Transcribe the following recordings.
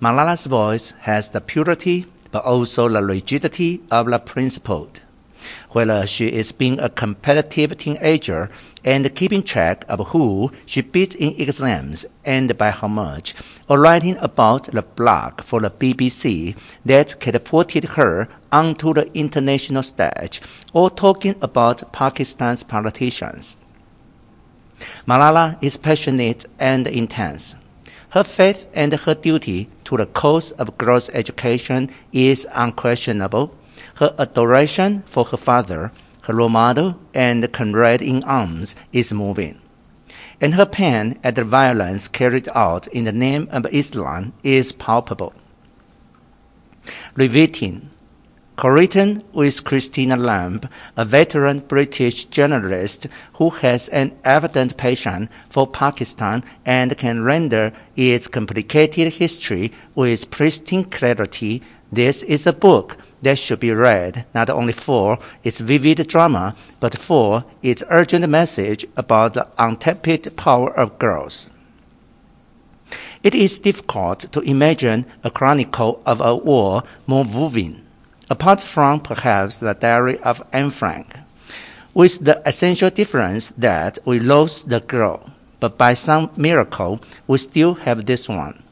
Malala's voice has the purity but also the rigidity of the principled. Whether she is being a competitive teenager and keeping track of who she beat in exams and by how much, or writing about the blog for the BBC that catapulted her onto the international stage, or talking about Pakistan's politicians. Malala is passionate and intense. Her faith and her duty to the cause of girls' education is unquestionable. Her adoration for her father, her role model, and comrade in arms is moving. And her pain at the violence carried out in the name of Islam is palpable. Riveting, co-written with Christina Lamb, a veteran British journalist who has an evident passion for Pakistan and can render its complicated history with pristine clarity. This is a book that should be read not only for its vivid drama, but for its urgent message about the untapped power of girls. It is difficult to imagine a chronicle of a war more moving apart from perhaps the diary of Anne Frank, with the essential difference that we lost the girl, but by some miracle we still have this one.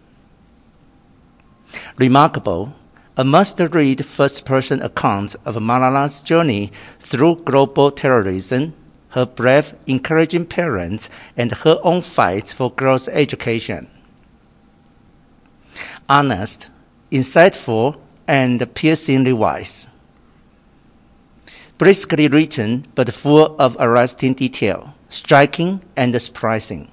Remarkable, a must-read first-person account of Malala's journey through global terrorism, her brave, encouraging parents, and her own fight for girls' education. Honest, insightful, and piercingly wise. Briskly written, but full of arresting detail, striking and surprising.